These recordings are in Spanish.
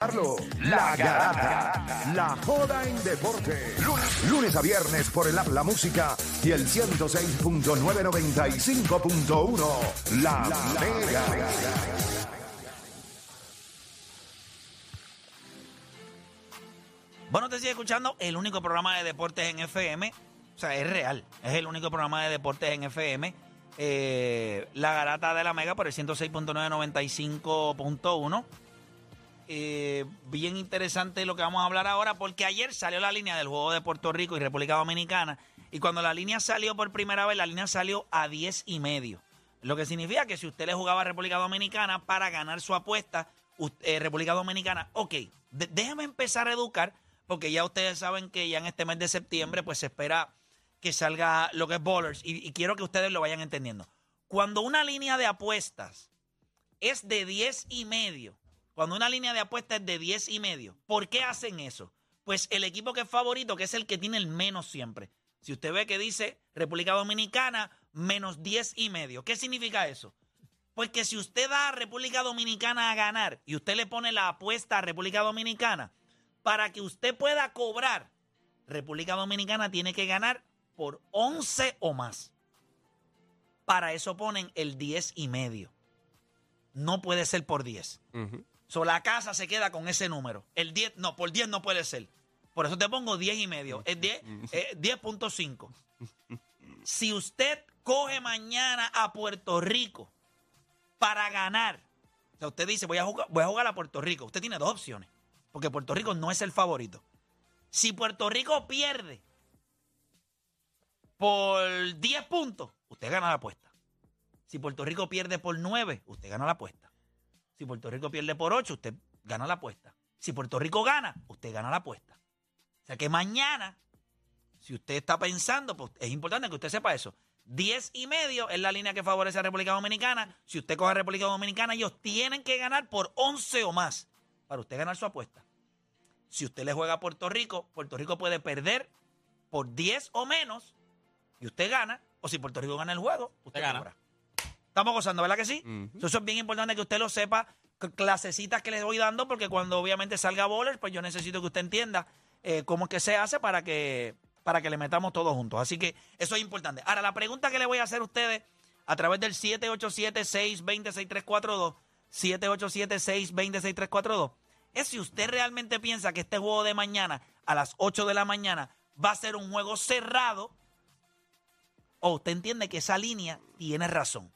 La Garata, la joda en deporte. Lunes, a viernes por el app La Música y el 106.995.1. La, Mega. Bueno, te sigue escuchando el único programa de deportes en FM. O sea, es real. Es el único programa de deportes en FM. Eh, la garata de la Mega por el 106.995.1. Eh, bien interesante lo que vamos a hablar ahora, porque ayer salió la línea del juego de Puerto Rico y República Dominicana, y cuando la línea salió por primera vez, la línea salió a 10 y medio. Lo que significa que si usted le jugaba a República Dominicana para ganar su apuesta, eh, República Dominicana, ok, déjeme empezar a educar, porque ya ustedes saben que ya en este mes de septiembre, pues se espera que salga lo que es Bowlers, y, y quiero que ustedes lo vayan entendiendo. Cuando una línea de apuestas es de 10 y medio, cuando una línea de apuestas es de 10 y medio, ¿por qué hacen eso? Pues el equipo que es favorito, que es el que tiene el menos siempre. Si usted ve que dice República Dominicana menos 10 y medio, ¿qué significa eso? Pues que si usted da a República Dominicana a ganar y usted le pone la apuesta a República Dominicana, para que usted pueda cobrar, República Dominicana tiene que ganar por 11 o más. Para eso ponen el 10 y medio. No puede ser por 10. So, la casa se queda con ese número. El 10, no, por 10 no puede ser. Por eso te pongo 10 y medio. Es 10.5. si usted coge mañana a Puerto Rico para ganar, o usted dice, voy a, jugar, voy a jugar a Puerto Rico. Usted tiene dos opciones, porque Puerto Rico no es el favorito. Si Puerto Rico pierde por 10 puntos, usted gana la apuesta. Si Puerto Rico pierde por 9, usted gana la apuesta. Si Puerto Rico pierde por 8, usted gana la apuesta. Si Puerto Rico gana, usted gana la apuesta. O sea que mañana, si usted está pensando, pues es importante que usted sepa eso. 10 y medio es la línea que favorece a República Dominicana. Si usted coge a República Dominicana, ellos tienen que ganar por 11 o más para usted ganar su apuesta. Si usted le juega a Puerto Rico, Puerto Rico puede perder por 10 o menos y usted gana. O si Puerto Rico gana el juego, usted gana. Estamos gozando, ¿verdad que sí? Eso es bien importante que usted lo sepa. Clasecitas que les voy dando, porque cuando obviamente salga Bowler, pues yo necesito que usted entienda eh, cómo es que se hace para que, para que le metamos todos juntos. Así que eso es importante. Ahora, la pregunta que le voy a hacer a ustedes a través del 787-620-6342, 787-620-6342, es si usted realmente piensa que este juego de mañana a las 8 de la mañana va a ser un juego cerrado, o usted entiende que esa línea tiene razón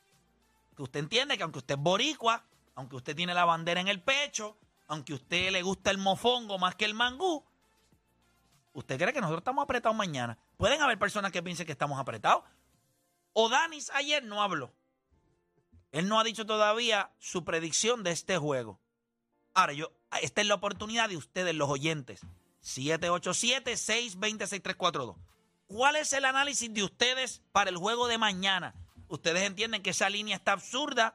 que usted entiende que aunque usted es boricua, aunque usted tiene la bandera en el pecho, aunque usted le gusta el mofongo más que el mangú, usted cree que nosotros estamos apretados mañana. Pueden haber personas que piensen que estamos apretados. O Danis ayer no habló. Él no ha dicho todavía su predicción de este juego. Ahora, yo, esta es la oportunidad de ustedes, los oyentes. 787-620-6342. ¿Cuál es el análisis de ustedes para el juego de mañana? Ustedes entienden que esa línea está absurda.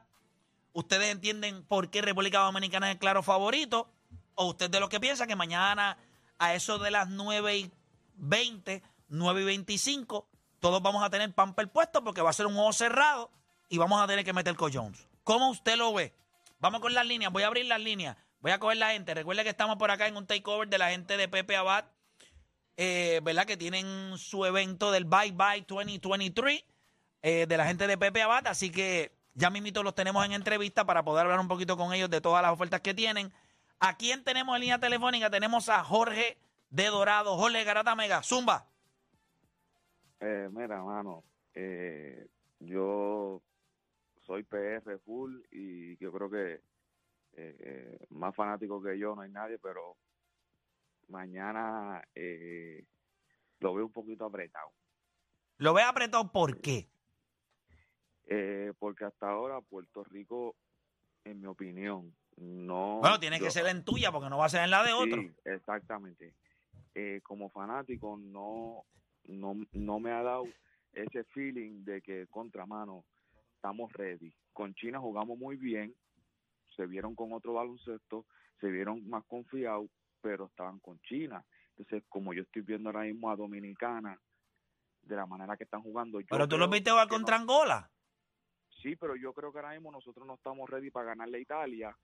Ustedes entienden por qué República Dominicana es el claro favorito. O usted de lo que piensa que mañana a eso de las 9 y 20, 9 y 25, todos vamos a tener pamper puesto porque va a ser un juego cerrado y vamos a tener que meter Jones. ¿Cómo usted lo ve? Vamos con las líneas. Voy a abrir las líneas. Voy a coger la gente. Recuerde que estamos por acá en un takeover de la gente de Pepe Abad. Eh, ¿Verdad? Que tienen su evento del Bye Bye 2023. Eh, de la gente de Pepe Abad, así que ya mismito los tenemos en entrevista para poder hablar un poquito con ellos de todas las ofertas que tienen. ¿A quién tenemos en línea telefónica? Tenemos a Jorge de Dorado. Jorge Garata Mega, Zumba. Eh, mira, mano, eh, yo soy PR full y yo creo que más fanático que yo no hay nadie, pero mañana lo veo un poquito apretado. ¿Lo veo apretado por qué? Eh, porque hasta ahora Puerto Rico, en mi opinión, no... Bueno, tiene que ser en tuya porque no va a ser en la de otro. Sí, exactamente. Eh, como fanático no, no, no me ha dado ese feeling de que contramano estamos ready. Con China jugamos muy bien, se vieron con otro baloncesto, se vieron más confiados, pero estaban con China. Entonces, como yo estoy viendo ahora mismo a Dominicana, de la manera que están jugando. pero tú lo viste jugar contra Angola. Sí, pero yo creo que ahora mismo nosotros no estamos ready para ganarle a Italia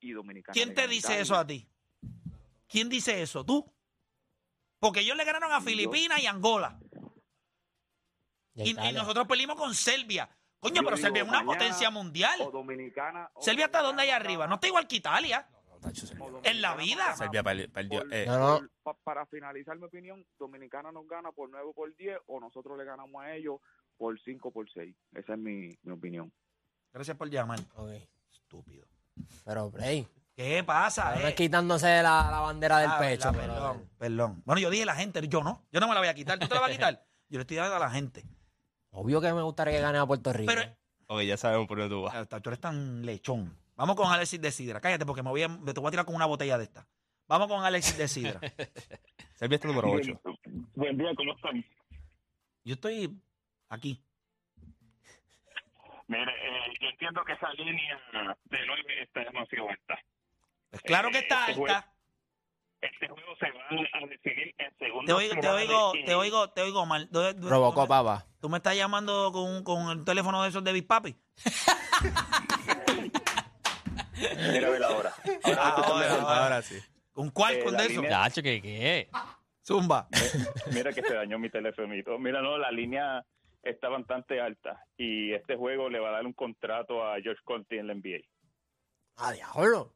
y Dominicana. ¿Quién te dice Italia. eso a ti? ¿Quién dice eso? ¿Tú? Porque ellos le ganaron a. Filipinas y Angola. Y nosotros perdimos con Serbia. Coño, Yo pero digo, Serbia es una potencia mundial. O Dominicana. o Serbia está donde hay arriba. No está igual que Italia. No, En la vida. Serbia perdi- perdió. por- eh, No, no. por- pa- para finalizar mi opinión, Dominicana nos gana por 9 por 10 o nosotros le ganamos a ellos por 5 por 6. Esa es mi, mi opinión. Gracias por llamar. Ok. Estúpido. Pero, Bray, ¿Qué pasa? no eh? es quitándose la, la bandera del Ah, pecho. verdad, pero- perdón, perdón. Bueno, yo dije la gente, yo no. Yo no me la voy a quitar. ¿Tú te la vas a quitar? Yo le estoy dando a la gente. Obvio que me gustaría que gane a Puerto Rico. Pero Ok, ya sabemos por dónde tú vas. Tú eres tan lechón. Vamos con Alexis de Sidra. Cállate porque me voy a, te voy a tirar con una botella de esta. Vamos con Alexis de Sidra. Serbia está número 8. Buen día, ¿cómo están? Yo estoy aquí. Mire, eh, yo entiendo que esa línea de 9 está demasiado alta. Pues claro que está Eh, este alta. Este juego se va a decidir en segundos Te oigo, te oigo, y- te oigo, te oigo mal. ¿Dó- dó- Robocó, tú me- papá. ¿Tú me estás llamando con, con el teléfono de esos de Big Papi? Mira, ve la hora. Ah, ahora, ahora. Ahora sí. ¿Con cuál? Eh, ¿Con de eso? línea- ¿qué qué? Zumba. Mira que se dañó mi telefonito. Mira, no, la línea está bastante alta y este juego le va a dar un contrato a George Conti en la NBA. Ah, diablo.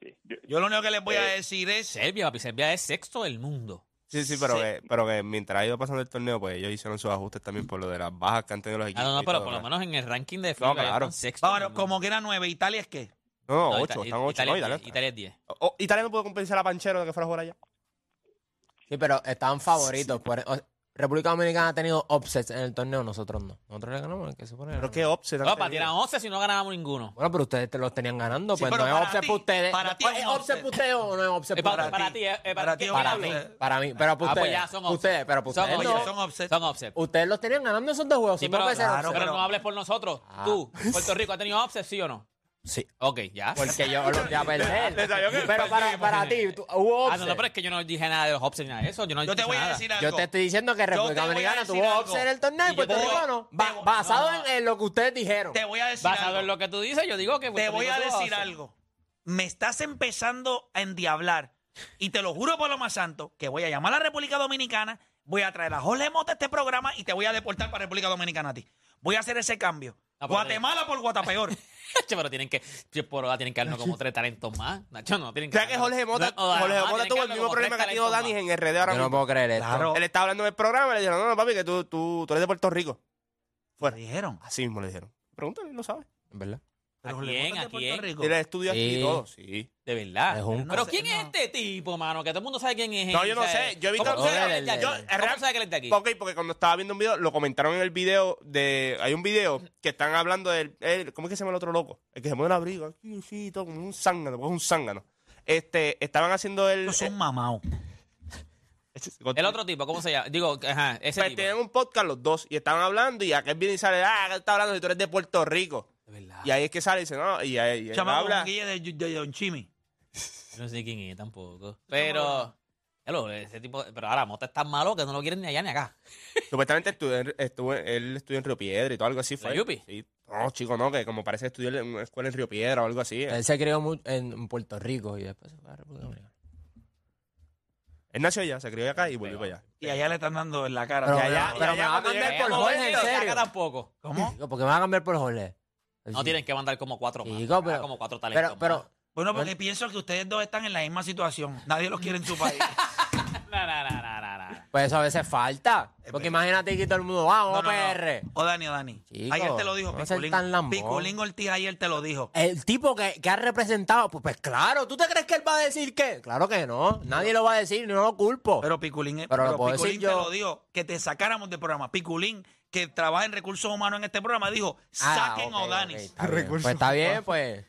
Sí. Yo- Yo lo único que les voy a Eh, decir es... Serbia, papi. Serbia es sexto del mundo. Sí, sí, pero, Sí. Que, pero que mientras ha ido pasando el torneo, pues ellos hicieron sus ajustes también por lo de las bajas que han tenido los equipos. Ah, no, no, pero por lo ¿verdad? menos en el ranking de FIFA ya claro. están sexto. Ahora, como que era nueve, ¿Italia es qué? No, no, No, 8, Ita- están 8. Italia No, es Italia, 10, Italia es 10. O- Italia no pudo compensar a Panchero de que fuera a jugar allá. Sí, pero estaban favoritos. Por, República Dominicana ha tenido upsets en el torneo, nosotros no. Nosotros le ganamos que se pone. Pero qué offset. No, para tirar 11 si no ganábamos ninguno. Bueno, pero ustedes te los tenían ganando. Sí, Pues pero no es para upset ti- para ustedes. para ti ¿Es upset. para ustedes o no es upset Eh, para para, para para ti. eh, eh, Para ti, ¿qué Para mí, para mí, pero para Ah, pues ustedes. ya, son upset. ustedes, pero para Son ustedes no. son offset. Son offset. Ustedes los tenían ganando esos dos juegos. Sí, pero, puede ser claro, pero pero- no hables por nosotros. Ah. Tú, Puerto Rico, ¿ha tenido offset, sí o no? Sí. Ok, ya. Porque yo los voy a perder. Pero para, para ti, tú- hubo Ah, no, no, pero es que yo no dije nada de los offsets ni nada de eso. Yo no Yo te dije voy a nada. decir algo. Yo te estoy diciendo que República a Dominicana decir tuvo algo. upset en el torneo Y y yo Puerto te Rico voy- no. te Ba- voy- basado no. en, en lo que ustedes dijeron. Te voy a decir Basado algo. en lo que tú dices, yo digo que Te Puerto voy Rico a tuvo decir offset. algo. Me estás empezando a endiablar. Y te lo juro por lo más santo, que voy a llamar a la República Dominicana, voy a traer a Jorge Mota a este programa y te voy a deportar para República Dominicana a ti. Voy a hacer ese cambio. No, pero- Guatemala por Guatapeor. Che, pero tienen que, por ahora tienen que darnos como tres talentos más. Nacho, no, tienen que ¿Sabes que Jorge Mota, no, no, Jorge Mota que tuvo el mismo problema que ha tenido Dani en RD ahora Yo no mismo? puedo creer esto. Claro. Él estaba hablando en el programa y le dijeron, no, no, papi, que tú, tú, tú eres de Puerto Rico. Fuera. Dijeron. Así mismo le dijeron. Pregúntale, él lo sabe. En verdad. Pero ¿A Jorge quién? ¿A quién? Rico. Tiene estudio aquí y todo. Sí. De verdad. Es un- pero No ¿quién es no. este tipo, mano? Que todo el mundo sabe quién es él. No, yo no sé. Yo he visto- ¿Cómo tú sabes que él es de aquí? Yo- ¿Cómo real- tú sabes que él es de aquí? Ok, porque cuando estaba viendo un video, lo comentaron en el video de... Hay un video que están hablando del... el- ¿Cómo es que se llama el otro loco? El que se pone el abrigo. Aquí, sí, todo como un zángano, porque es un zángano. Este, estaban haciendo el... Estos son mamados. El otro tipo, ¿cómo se llama? Digo, ajá, ese Pues tipo. tenían un podcast los dos y estaban hablando y aquel viene y sale, ah, que está hablando si tú eres de Puerto Rico. De verdad. Y ahí es que sale y dice, no, y ahí y él Chamaco habla. con Guille de, de Don Chimi. Yo no sé quién es tampoco. Pero. hello, ese tipo. Pero ahora Mota es tan malo que no lo quieren ni allá ni acá. Supuestamente estudió, en- estuvo- él estudió en Río Piedra y todo algo así. ¿La Fue. Yupi? Sí. No, chico, no, que como parece que estudió en una escuela en Río Piedra o algo así. Él se crió mu- en, Puerto Rico y después se fue a República Dominicana. Él nació allá, se crió acá y volvió para allá. Y allá le están dando en la cara. Pero, ya, va- ya, pero me va a cuando cambiar llegue- por Jorge, en ni acá serio. tampoco. ¿Cómo? Chico, porque me va a cambiar por Jorge. No tienen que mandar como cuatro más. Chico, pero- Ah, como cuatro talentos. Pero, pero, más. Bueno, porque pienso que ustedes dos están en la misma situación. Nadie los quiere en su país. Pues eso a veces falta. Porque imagínate que todo el mundo, vamos, No, no, no. PR. O Dani, o Dani. Chico, ayer te lo dijo no seas Piculín. tan lambón. Piculín Ortiz ayer te lo dijo. El tipo que, que ha representado, pues, pues claro, ¿tú te crees que él va a decir qué? Claro que no, nadie lo va a decir, no lo culpo. Pero Piculín, Pero lo puedo Piculín decir te yo. lo dijo, que te sacáramos del programa. Piculín, que trabaja en recursos humanos en este programa, dijo, Ah, saquen ok, a ok, está bien. Pues está bien, pues.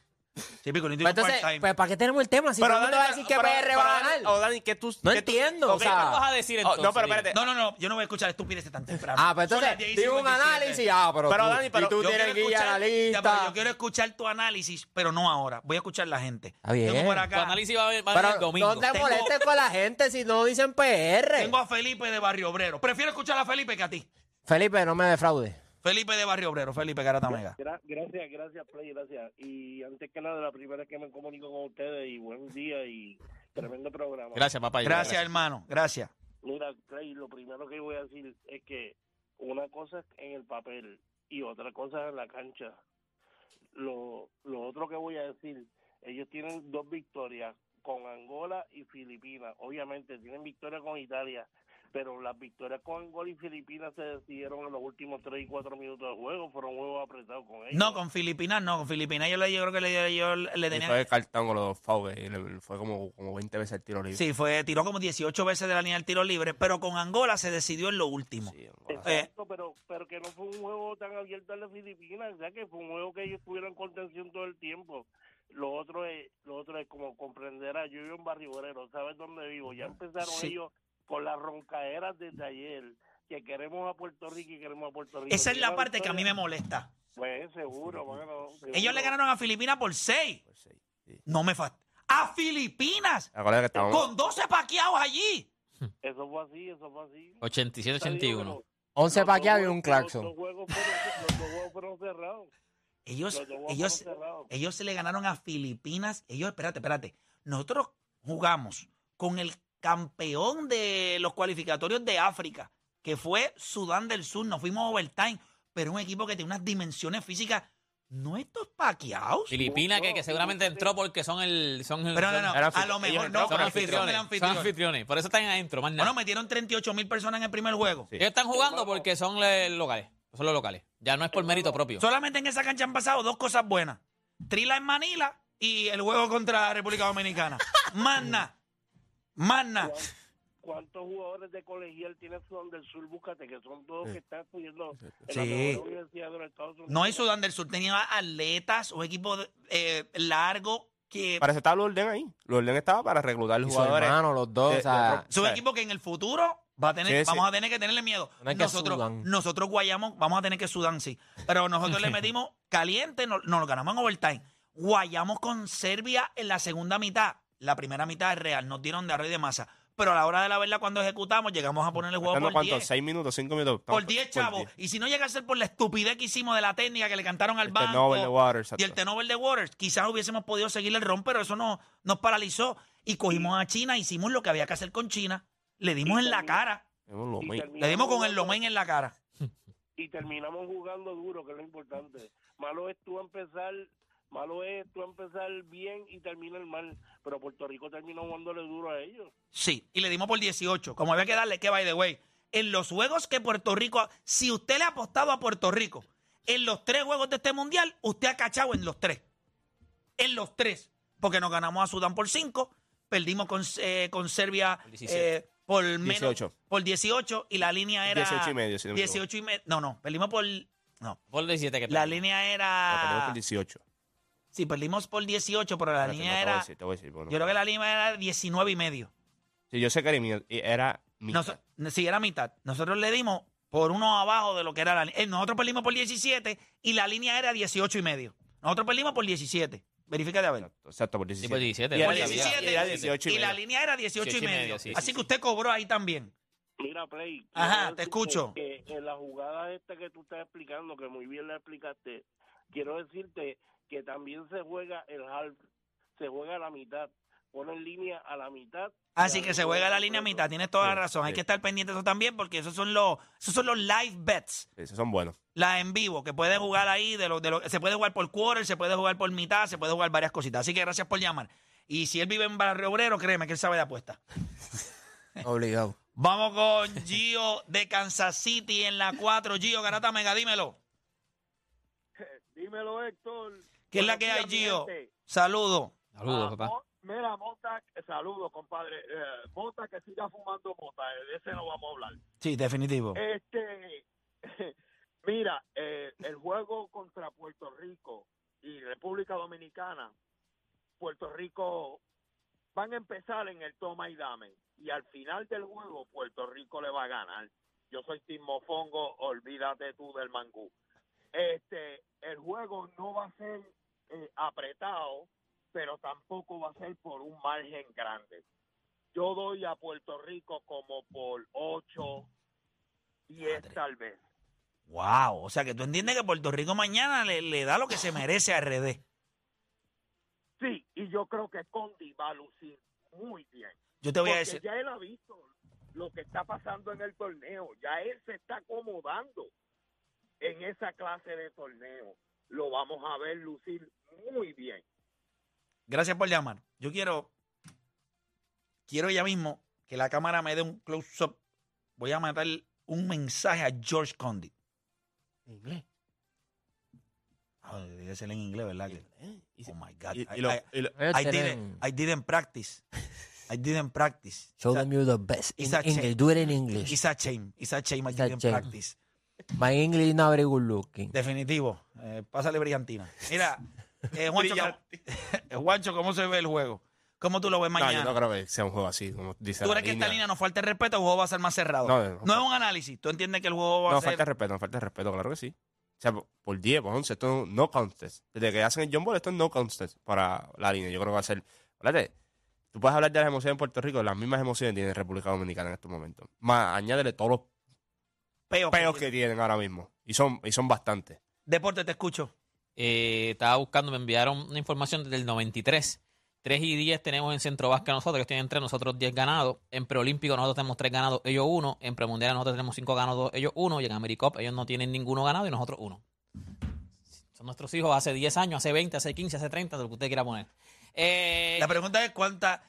Sí, Piculín Pues tiene un entonces, part-time. pues ¿para qué tenemos el tema? Si todo el mundo va a decir que pero- PR va a ganar. O Dani, que tú... No que tú- entiendo, o ok, sea- ¿Qué vas a decir Oh, entonces? no, pero espérate. No, no, no, yo no voy a escuchar estupideces tan temprano. Ah, pues Son las entonces, 10 y digo un 57. análisis, ah, pero, Pero, tú, Dani, pero y tú Yo tienes quiero que ir a la escuchar- ya, lista. pero yo quiero escuchar tu análisis, pero no ahora. Voy a escuchar la gente. Está bien. Tengo por Tu acá, análisis va a venir va a venir Pero el domingo. no te Tengo- molestes con la gente si no dicen PR. tengo a Felipe de Barrio Obrero. Prefiero escuchar a Felipe que a ti. Felipe, no me defraude. Felipe de Barrio Obrero, Felipe Garata Mega. Gra- gracias, gracias, Play, gracias. Y antes que nada, la primera vez que me comunico con ustedes y buen día y tremendo programa. Gracias, papá. Gracias, hermano, gracias. Mira, Clay, lo primero que voy a decir es que una cosa es en el papel y otra cosa es en la cancha. Lo, lo otro que voy a decir, ellos tienen dos victorias con Angola y Filipinas. Obviamente tienen victoria con Italia, pero las victorias con Angola y Filipinas se decidieron en los últimos 3 y 4 minutos del juego. Fueron juegos apretados con ellos. No, con Filipinas no, con Filipinas yo, le, yo creo que le, yo le Y tenía... fue cartón con los fouls. Fue como, como 20 veces el tiro libre. Sí, fue, tiró como 18 veces de la línea del tiro libre, pero con Angola se decidió en lo último. Sí. Eh, Exacto, pero, pero que no fue un juego tan abierto a las Filipinas, o sea que fue un juego que ellos tuvieron contención todo el tiempo. Lo otro es, lo otro es como comprenderá, yo vivo en Barrio Obrero, ¿sabes dónde vivo? Ya empezaron Sí. ellos con las roncaderas desde ayer, que queremos a Puerto Rico y queremos a Puerto Rico. Esa es la parte que a mí me molesta. Pues seguro, bueno. Ellos le seguro. ganaron a Filipinas por 6. Pues sí. No me fa... ¡A Filipinas! Con 12 paqueados allí. Eso fue así, eso fue así. 87-81. 11 Los dos paqueados y un Clarkson. Los, juegos fueron- cerrados. Ellos, ellos, fueron cerrados. ellos se le ganaron a Filipinas. Ellos, espérate, espérate. Nosotros jugamos con el campeón de los cualificatorios de África, que fue Sudán del Sur. Nos fuimos a overtime, pero un equipo que tiene unas dimensiones físicas. No estos paqueados. Filipinas, que, que seguramente entró porque son el. Son el Pero no, no, a lo mejor no, son el anfitriones. Son anfitrión. anfitriones. Por eso están adentro, más nada. Bueno, metieron 38 mil personas en el primer juego. Sí. Ellos están jugando porque son le- locales. Son los locales. Ya no es por mérito propio. Solamente en esa cancha han pasado dos cosas buenas. Trila en Manila y el juego contra la República Dominicana. Más nada. Nada. ¿Cuántos jugadores de colegial tiene Sudán del Sur? Búscate, que son todos que están estudiando en Sí. la mejor universidad de los Estados Unidos. No hay Sudán del Sur, tenía atletas, un equipo eh, largo que... Para eso estaba Lorden ahí. Lorden estaba para reclutar Y su jugadores. hermano, los dos. de- o sea, Es un Sí. equipo que en el futuro va a tener, Sí, sí. vamos a tener que tenerle miedo. No es que Nosotros, nosotros guayamos, vamos a tener que Sudán, sí. Pero nosotros le metimos caliente, nos, nos lo ganamos en overtime. Guayamos con Serbia en la segunda mitad. La primera mitad es real, nos dieron de arroz y de masa. Pero a la hora de la verdad, cuando ejecutamos, llegamos a poner el juego por ¿cuántos? 10. ¿Seis minutos? ¿Cinco minutos? Por Estamos 10, chavos. 10. Y si no llega a ser por la estupidez que hicimos de la técnica que le cantaron al El banco turnover de Waters, y el turnover de Waters, quizás hubiésemos podido seguir el ron, pero eso no, nos paralizó. Y cogimos a China, hicimos lo que había que hacer con China. Le dimos en la cara. Le dimos con el jugando- Lomain en la cara. Y terminamos jugando duro, que es lo importante. Malo es tú empezar, malo es tú empezar bien y terminar mal. Pero Puerto Rico terminó jugándole duro a ellos. Sí, y le dimos por 18. Como había que darle, que by the way. En los juegos que Puerto Rico. Si usted le ha apostado a Puerto Rico en los tres juegos de este mundial, usted ha cachado en los tres. En los tres. Porque nos ganamos a Sudán por 5, perdimos con, eh, con Serbia Por 17. eh, por menos. 18. Por 18 y la línea era. 18 y medio, si no me 18 y medio. No, no, perdimos por. No. Por 17 que La línea No, tenemos era. por 18. Sí, perdimos por 18, pero la Espérate, no, línea te voy a era. decir, te voy a decir, bueno. Yo creo que la línea era 19 y medio. Sí, yo sé que era, mi- era mitad. Nos- sí, era mitad. Nosotros le dimos por uno abajo de lo que era la línea. Nosotros perdimos por 17 y la línea era 18 y medio. Nosotros perdimos por 17. Verifica de a ver. Exacto, exacto, por Sí, 17. por 17. Y era Por Por 17. y era 18 y y la medio. línea era 18 y 18 y medio. medio, sí, Así sí, que usted cobró ahí también. Mira, Play. Ajá, quiero te decirte escucho. Que en la jugada esta que tú estás explicando, que muy bien la explicaste, quiero decirte que también se juega el half, se juega a la mitad. Ponen línea a la mitad. Así y que se juega la línea a mitad. Tienes toda la Sí, razón. Hay que estar pendiente de eso también porque esos son los, esos son los live bets. Esos son buenos. La en vivo, que puede jugar ahí, de lo, de lo, se puede jugar por quarter, se puede jugar por mitad, se puede jugar varias cositas. Así que gracias por llamar. Y si él vive en Barrio Obrero, créeme que él sabe de apuesta. obligado. Vamos con Gio de Kansas City en la 4. Gio Garata Mega, dímelo. Dímelo, Héctor. ¿Qué es la que hay, Gio? Saludos. Saludos, Ah, papá. Mira, Mota, saludos, compadre. Eh, Mota que siga fumando Mota, eh, de ese no vamos a hablar. Sí, definitivo. Este, mira, eh, el juego contra Puerto Rico y República Dominicana, Puerto Rico van a empezar en el toma y dame y al final del juego Puerto Rico le va a ganar. Yo soy Tim Mofongo, olvídate tú del mangú. Este, el juego no va a ser eh, apretado, pero tampoco va a ser por un margen grande. Yo doy a Puerto Rico como por 8, 10 tal vez. Wow. O sea que tú entiendes que Puerto Rico mañana le, le da lo que se merece a RD. Sí, y yo creo que Condi va a lucir muy bien. Yo te voy a decir. ya él ha visto lo que está pasando en el torneo. Ya él se está acomodando en esa clase de torneo. Lo vamos a ver lucir muy bien. Gracias por llamar. Yo quiero. Quiero ya mismo que la cámara me dé un close-up. Voy a matar un mensaje a George Condi. Inglés. Ah, debe ser en inglés, ¿verdad? Oh my God. y- I- y lo- I- y lo- Ellos I didn't, I didn't practice. I didn't practice. Show It's a- them you're the best in it's a English. shame. Do it in English. It's a shame. It's a shame I didn't shame. practice. My English is not very good looking. Definitivo. Eh, pásale brillantina. Mira, eh, Juancho, ¿cómo, Juancho, ¿cómo se ve el juego? ¿Cómo tú lo ves No, mañana? yo no creo que sea un juego así, como dice ¿Tú la crees que esta línea. nos falta el respeto o el juego va a ser más cerrado? No, no, No es un análisis. ¿Tú entiendes que el juego va No, a ser... falta de respeto, no falta de respeto, claro que sí. O sea, por- por 10, por 11, esto no contest. Desde que hacen el John Ball, esto es no contest para la línea. Yo creo que va a ser. Fíjate, tú puedes hablar de las emociones en Puerto Rico, las mismas emociones tiene República Dominicana en estos momentos. Más, añádele todos los peos. peos que tienen ahora mismo. Y son, y son bastantes. Deporte, te escucho. Eh, estaba buscando, me enviaron una información desde el 93. 3 y 10 tenemos en Centro Vasca nosotros, que tienen 3, nosotros 10 ganados. En Preolímpico nosotros tenemos 3 ganados, ellos 1. En Premundial nosotros tenemos 5 ganados, ellos 1. Y en AmeriCop ellos no tienen ninguno ganado y nosotros 1. Son nuestros hijos hace 10 años, hace 20, hace 15, hace 30, de lo que usted quiera poner. Eh, La pregunta es cuánta...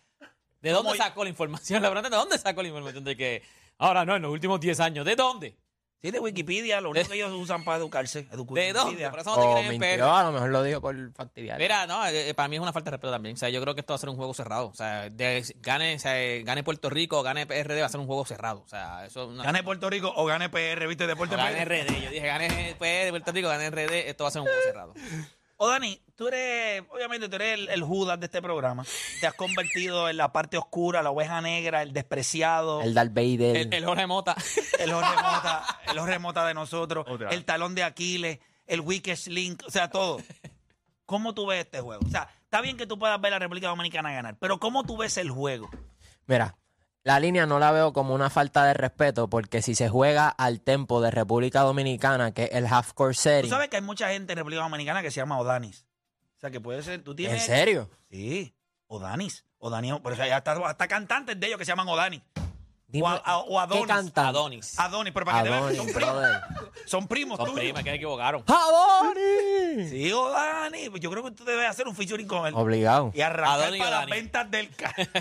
¿De dónde ¿cómo- sacó la información? La pregunta es, ¿de dónde sacó la información de que ahora no, en los últimos 10 años? ¿De dónde? Sí, de Wikipedia, lo único que ellos usan para educarse. edu- ¿De dónde? Por eso no te O creen en PR. mintió, a lo mejor lo dijo por fastidiar. Mira, no, eh, eh, para mí es una falta de respeto también. O sea, yo creo que esto va a ser un juego cerrado. O sea, de- gane, o sea, gane Puerto Rico, gane PRD, va a ser un juego cerrado. O sea, eso es una. Gane Puerto Rico o gane PR, ¿viste? Deporte gane PR. RD. Yo dije, gane PRD, Puerto Rico, gane RD, esto va a ser un juego cerrado. O Dani, tú eres, obviamente tú eres el, el Judas de este programa. Te has convertido en la parte oscura, la oveja negra, el despreciado, El el, Darth Vader. El, el Jorge Mota. remota, el remota de nosotros, Otra. el talón de Aquiles, el weakest link, o sea, todo. ¿Cómo tú ves este juego? O sea, está bien que tú puedas ver a la República Dominicana ganar, pero ¿cómo tú ves el juego? Mira, la línea no la veo como una falta de respeto porque si se juega al tempo de República Dominicana, que es el half court Tú setting. sabes que hay mucha gente en República Dominicana que se llama Odanis. O sea, que puede ser, tú tienes... ¿En serio? Sí, Odanis. Odanis, pero o sea, ya hasta, hasta cantantes de ellos que se llaman Odanis. Dime, O, a- a- o Adonis. ¿Qué cantante? Adonis. Adonis, pero para que te veas, Adonis, son primos, son primos Son tuyos. primas que se equivocaron. ¡Adonis! Sí, Odanis. Pues yo creo que tú debes hacer un featuring con él. Obligado. Y arrancar Adonis para las ventas del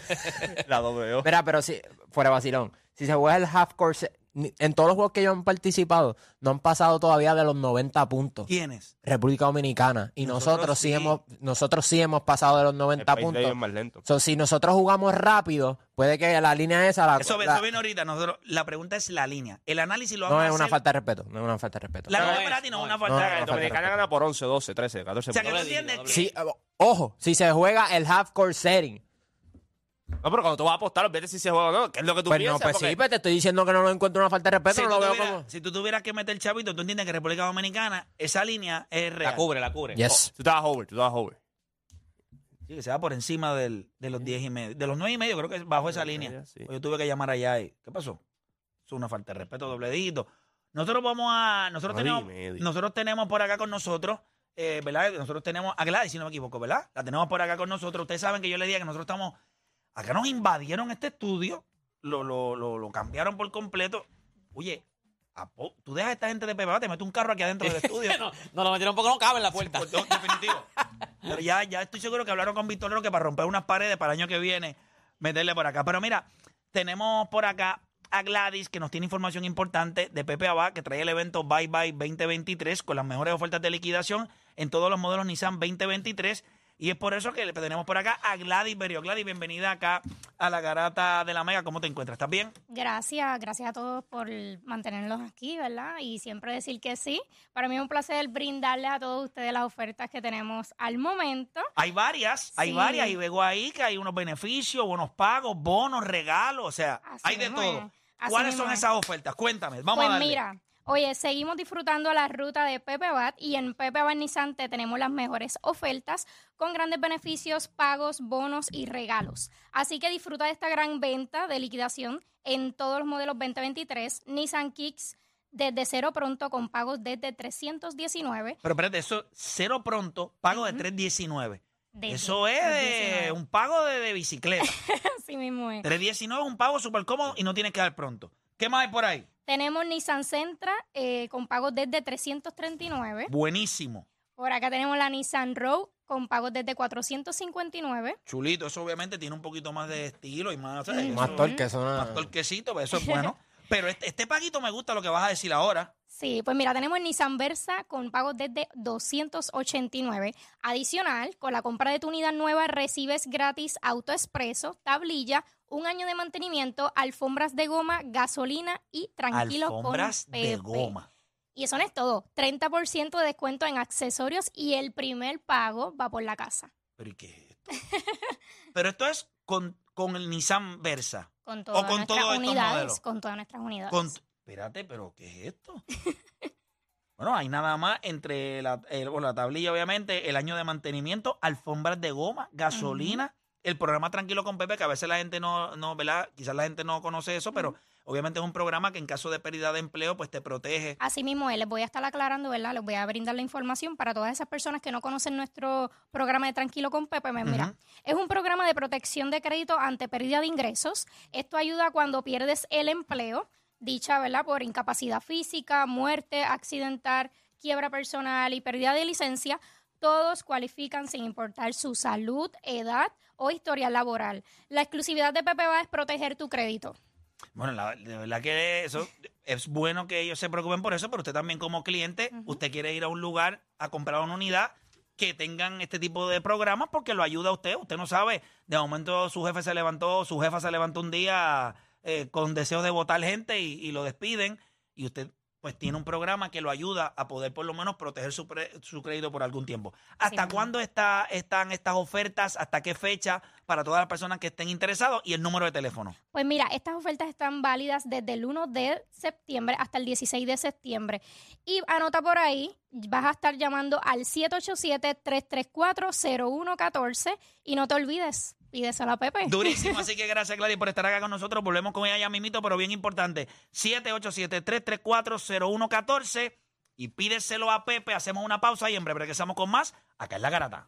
La doble Mira, pero si, fuera vacilón, si se juega el half court en todos los juegos que ellos han participado, no han pasado todavía de los 90 puntos. ¿Quiénes? República Dominicana. Y Nosotros nosotros, sí. hemos, nosotros sí hemos pasado de los El 90 país de puntos. ellos es más lento. So, si nosotros jugamos rápido, puede que la línea esa la, Eso, la- eso viene ahorita. Nosotros, la pregunta es la línea. El análisis lo no vamos es a una falta de respeto. No es una falta de respeto. La No es, para ti no es no una es. falta No, de no, respeto. Dominicana gana por 11, 12, 13, 14 O sea, que tú puntos. Entiendes que... Sí, eh, ojo, si se juega el half court setting. No, pero cuando tú vas a apostar, vete si se juega o no. ¿Qué es lo que tú Pues no, piensas? pues Porque- sí, pues te estoy diciendo que no lo encuentro una falta de respeto, si, no tú lo veo tuvieras, como. si tú tuvieras que meter chavito, tú entiendes que República Dominicana, esa línea es real. La cubre, la cubre. Yes. Tú estabas over, tú estabas over. Sí, que se va por encima del, de los 10 y medio. De los 9 y medio, creo que es bajo esa línea. sí. Pues yo tuve que llamar allá y. ¿Qué pasó? Es una falta de respeto, dobledito. Nosotros vamos a. Nosotros tenemos. medio. Nosotros tenemos por acá con nosotros. eh, ¿Verdad? Nosotros tenemos a Gladys, si no me equivoco, ¿verdad? La tenemos por acá con nosotros. Ustedes saben que yo les dije que nosotros estamos. Acá nos invadieron este estudio. Lo, lo, lo, lo cambiaron por completo. Oye, ¿a po- tú dejas a esta gente de Pepe, te metes un carro aquí adentro del estudio. no, no lo metieron porque no cabe en la puerta. Pues, no, definitivo. Pero ya, ya estoy seguro que hablaron con Víctor Roque para romper unas paredes para el año que viene, meterle por acá. Pero mira, tenemos por acá a Gladys, que nos tiene información importante de Pepe Abad, que trae el evento Bye Bye 2023 con las mejores ofertas de liquidación en todos los modelos Nissan 2023. Y es por eso que le tenemos por acá a Gladys Berio. Gladys, bienvenida acá a la garata de la Mega. ¿Cómo te encuentras? ¿Estás bien? Gracias, gracias a todos por mantenerlos aquí, ¿verdad? Y siempre decir que sí. Para mí es un placer brindarles a todos ustedes las ofertas que tenemos al momento. Hay varias, hay varias. Y luego ahí que hay unos beneficios, buenos pagos, bonos, regalos. O sea, Así hay de todo. es, ¿Cuáles son es. esas ofertas? Cuéntame. Vamos pues a darle. mira, oye, seguimos disfrutando la ruta de Pepe Abad y en Pepe Abad Nissan te tenemos las mejores ofertas con grandes beneficios, pagos, bonos y regalos. Así que disfruta de esta gran venta de liquidación en todos los modelos 2023, Nissan Kicks, desde cero pronto con pagos desde 319. Pero espérate, eso cero pronto, pago de 319. Desde Eso es de 319. un pago de, de bicicleta. Así mismo es. 319 es un pago súper cómodo y no tienes que dar pronto. ¿Qué más hay por ahí? Tenemos Nissan Sentra eh, con pagos desde 339. Buenísimo. Por acá tenemos la Nissan Rogue con pagos desde 459. Chulito, eso obviamente tiene un poquito más de estilo y más. Más Eso- torque, eso no- Más torquecito, pues eso es bueno. Pero este, este paguito me gusta lo que vas a decir ahora. Sí, pues mira, tenemos el Nissan Versa con pagos desde 289. Adicional, con la compra de tu unidad nueva recibes gratis auto expreso, tablilla, un año de mantenimiento, alfombras de goma, gasolina y tranquilo Alfombras con de goma. Y eso no es todo. 30% de descuento en accesorios y el primer pago va por la casa. ¿Pero y qué es esto? Pero esto es con, con el Nissan Versa. Con todas con nuestras unidades. Con todas nuestras unidades. Con, espérate, pero ¿qué es esto? bueno, hay nada más entre la, el- bueno, la tablilla, obviamente, el año de mantenimiento, alfombras de goma, gasolina, el programa Tranquilo con Pepe, que a veces la gente no, no, ¿verdad? Quizás la gente no conoce eso, pero obviamente es un programa que en caso de pérdida de empleo, pues te protege. Así mismo es, les voy a estar aclarando, ¿verdad? Les voy a brindar la información para todas esas personas que no conocen nuestro programa de Tranquilo con Pepe. Pues Mira, es un programa de protección de crédito ante pérdida de ingresos. Esto ayuda cuando pierdes el empleo, dicha, ¿verdad? Por incapacidad física, muerte accidental, quiebra personal y pérdida de licencia. Todos cualifican sin importar su salud, edad o historial laboral. La exclusividad de PPA es proteger tu crédito. Bueno, la, de verdad que eso es bueno que ellos se preocupen por eso, pero usted también como cliente, usted quiere ir a un lugar a comprar una unidad que tengan este tipo de programas porque lo ayuda a usted. Usted no sabe, de momento su jefe se levantó, su jefa se levantó un día eh, con deseo de votar gente y, y lo despiden y usted pues tiene un programa que lo ayuda a poder por lo menos proteger su, pre- su crédito por algún tiempo. ¿Hasta cuándo está, están estas ofertas? ¿Hasta qué fecha? Para todas las personas que estén interesados y el número de teléfono. Pues mira, estas ofertas están válidas desde el 1 de septiembre hasta el 16 de septiembre. Y anota por ahí, vas a estar llamando al 787-334-0114 y no te olvides, pídeselo a Pepe. Durísimo, así que gracias Gladys por estar acá con nosotros. Volvemos con ella ya mimito, pero bien importante. 787-334-0114 y pídeselo a Pepe. Hacemos una pausa y en breve regresamos con más acá en La Garata.